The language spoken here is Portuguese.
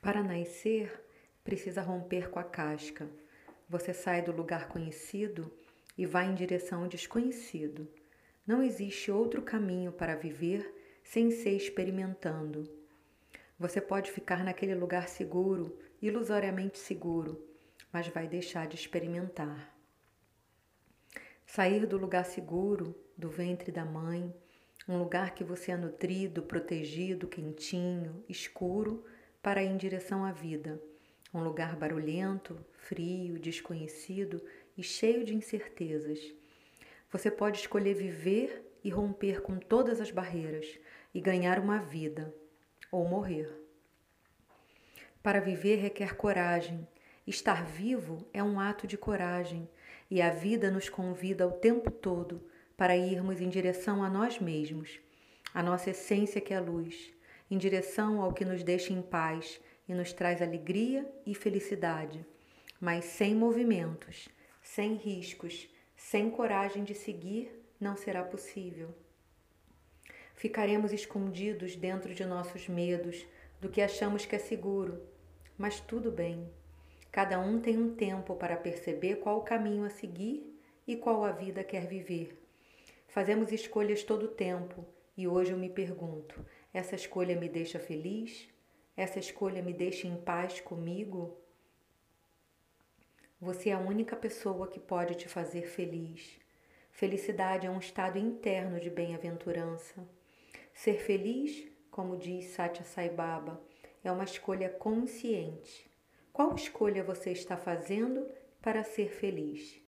Para nascer, precisa romper com a casca. Você sai do lugar conhecido e vai em direção ao desconhecido. Não existe outro caminho para viver sem ser experimentando. Você pode ficar naquele lugar seguro, ilusoriamente seguro, mas vai deixar de experimentar. Sair do lugar seguro, do ventre da mãe, um lugar que você é nutrido, protegido, quentinho, escuro, para ir em direção à vida. Um lugar barulhento, frio, desconhecido e cheio de incertezas. Você pode escolher viver e romper com todas as barreiras e ganhar uma vida ou morrer. Para viver requer coragem. Estar vivo é um ato de coragem e a vida nos convida o tempo todo para irmos em direção a nós mesmos, a nossa essência que é luz, em direção ao que nos deixa em paz e nos traz alegria e felicidade, mas sem movimentos, sem riscos, sem coragem de seguir, não será possível. Ficaremos escondidos dentro de nossos medos, do que achamos que é seguro, mas tudo bem. Cada um tem um tempo para perceber qual o caminho a seguir e qual a vida quer viver. Fazemos escolhas todo o tempo e hoje eu me pergunto: essa escolha me deixa feliz? Essa escolha me deixa em paz comigo? Você é a única pessoa que pode te fazer feliz. Felicidade é um estado interno de bem-aventurança. Ser feliz, como diz Satya Sai Baba, é uma escolha consciente. Qual escolha você está fazendo para ser feliz?